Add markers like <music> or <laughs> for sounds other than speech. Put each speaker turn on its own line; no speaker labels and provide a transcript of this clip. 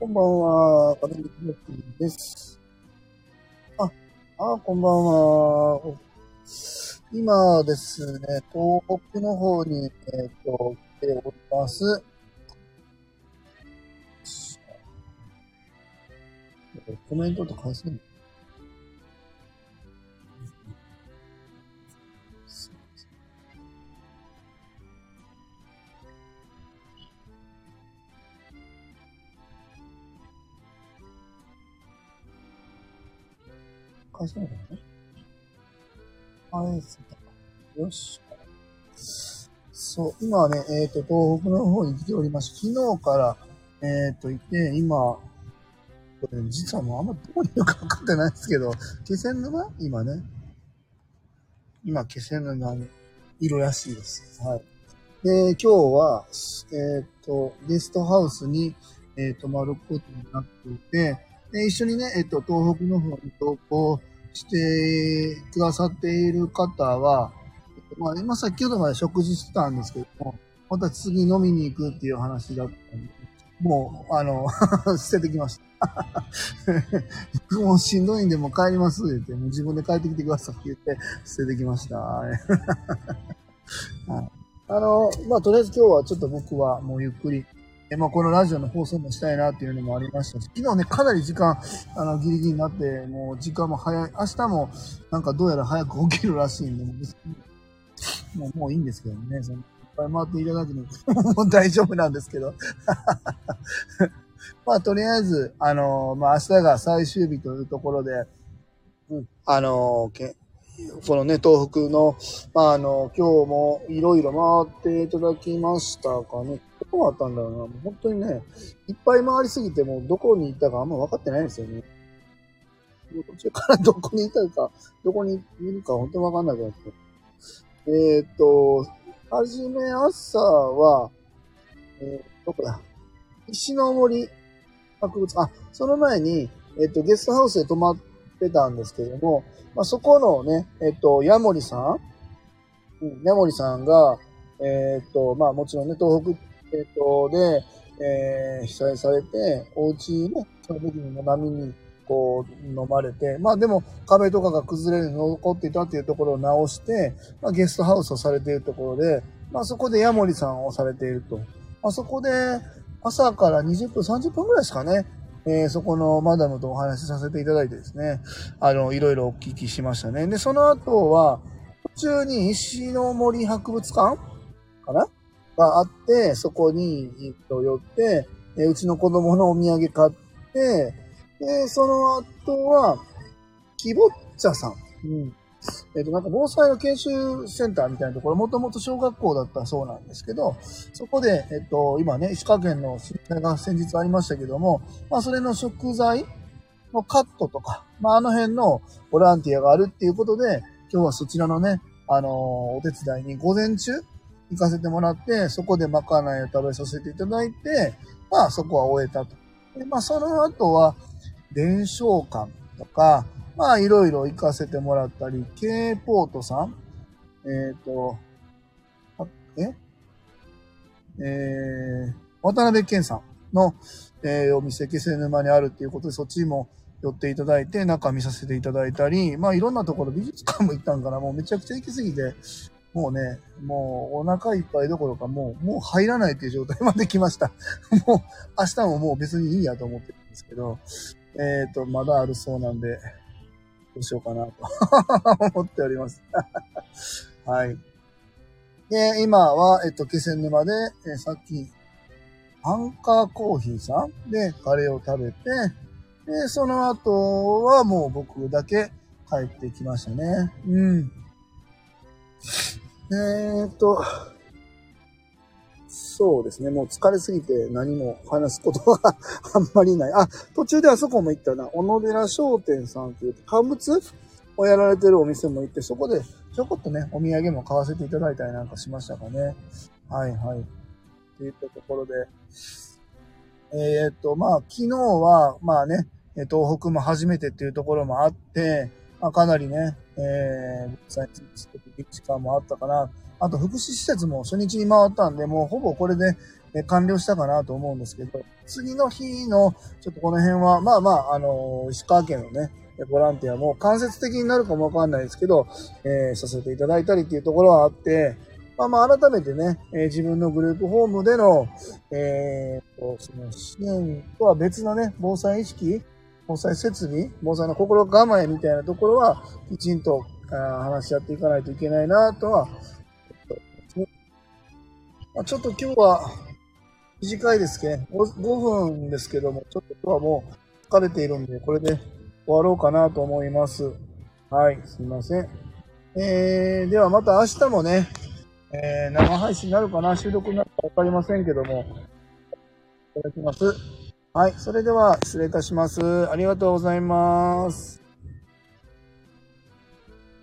こんばんは、カレンキです。あ、あ、こんばんは。今ですね、東北の方に、えっ、ー、と、来ております。コメントとかするの？返せないかな返せたか。よし。そう、今はね、えっ、ー、と、東北の方に来ておりまして、昨日から、えっ、ー、と、いて、今、これ、実はもうあんまどこにいるか分かってないですけど、気仙沼？今ね。今、気仙沼にいるらしいです。はい。で、今日は、えっ、ー、と、ゲストハウスに、えー、泊まることになっていて、で、一緒にね、えっ、と、東北の方に投稿してくださっている方は、まあ、今先ほどまで食事してたんですけども、また次飲みに行くっていう話だったんで、もう、あの <laughs> 捨ててきました。<laughs> もうしんどいんでもう帰りますって言って、もう自分で帰ってきてくださいって言って捨ててきました。あの、まあ、とりあえず今日はちょっと僕はもうゆっくりえまあ、このラジオの放送もしたいなっていうのもありましたし、昨日ね、かなり時間、あの、ギリギリになって、もう時間も早い、明日もなんかどうやら早く起きるらしいんで、もうもういいんですけどね、そのいっぱい回っていただくの <laughs> もう大丈夫なんですけど。<laughs> まあ、とりあえず、あのまあ、明日が最終日というところで、うん、あのけこのね、東北の、まあ、あの、今日もいろいろ回っていただきましたかね。こあったんだろうな。もう本当にね、いっぱい回りすぎて、もうどこに行ったかあんま分かってないんですよね。途中からどこにいたか、どこにいるか本当に分かんなくなって。えっ、と、はじめ朝は、えー、どこだ？石の森博物館、あ、その前に、えっ、と、ゲストハウスで泊まってたんですけども、まあ、そこのね、えっ、と、ヤモリさん、うん、ヤモリさんが、えっ、と、まあもちろんね、東北えっ、と、で、えー、被災されて、お家ね、その時にも波にこう飲まれて、まあでも壁とかが崩れる残っていたっていうところを直して、まあゲストハウスをされているところで、まあそこでヤモリさんをされていると。まあそこで朝から20分、30分ぐらいですかね。えー、そこのマダムとお話しさせていただいてですね、あの、いろいろお聞きしましたね。で、その後は、途中に石の森博物館かな？があって、そこに、えっと、寄って、えうちの子供のお土産買って、で、その後は、キボッチャさん。うん。えっ、と、なんか防災の研修センターみたいなところ、もともと小学校だったそうなんですけど、そこで、えっ、と、今ね、石川県の震災が先日ありましたけども、まあ、それの食材のカットとか、まあ、あの辺のボランティアがあるっていうことで、今日はそちらのね、あのー、お手伝いに午前中、行かせてもらって、そこでまかないを食べさせていただいて、まあそこは終えたと。でまあその後は、伝承館とか、まあいろいろ行かせてもらったり、K ポートさん、えっ、ー、と、え？えー、渡辺健さんの、えー、お店、気仙沼にあるっていうことで、そっちも寄っていただいて、中見させていただいたり、まあいろんなところ、美術館も行ったんかな、もうめちゃくちゃ行きすぎて、もうね、もうお腹いっぱいどころかもう、もう入らないっていう状態まで来ました。<laughs> もう明日ももう別にいいやと思ってるんですけど、えっ、ー、と、まだあるそうなんで、どうしようかなと <laughs> 思っております。<laughs> はい。で、今は、えっと、気仙沼で、え、さっき、アンカーコーヒーさんでカレーを食べて、で、その後はもう僕だけ帰ってきましたね。うん。えーっと、そうですね。もう疲れすぎて何も話すことが <laughs> あんまりない。あ、途中であそこも行ったな。小野寺商店さんという乾物をやられてるお店も行って、そこでちょこっとね、お土産も買わせていただいたりなんかしましたかね。はいはい。といったところで。えー、っと、まあ、昨日は、まあね、東北も初めてっていうところもあって、まあ、かなりね、えー、最近的時間もあったかな。あと、福祉施設も初日に回ったんで、もうほぼこれで、え完了したかなと思うんですけど、次の日の、ちょっとこの辺は、まあまあ、あの石川県のね、ボランティアも間接的になるかもわかんないですけど、えー、させていただいたりっていうところはあって、まあまあ改めてね、えー、自分のグループホームでの、えー、その支援とは別のね、防災意識、防災設備、防災の心構えみたいなところは、きちんと話し合っていかないといけないなとは、ま、ちょっと今日は短いですけど、5分ですけども、ちょっと今日はもう疲れているんで、これで終わろうかなと思います。はい、すいません。えー、ではまた明日もね、えー、生配信になるかな収録になるかわかりませんけども、いただきます。はい、それでは失礼いたします。ありがとうございます。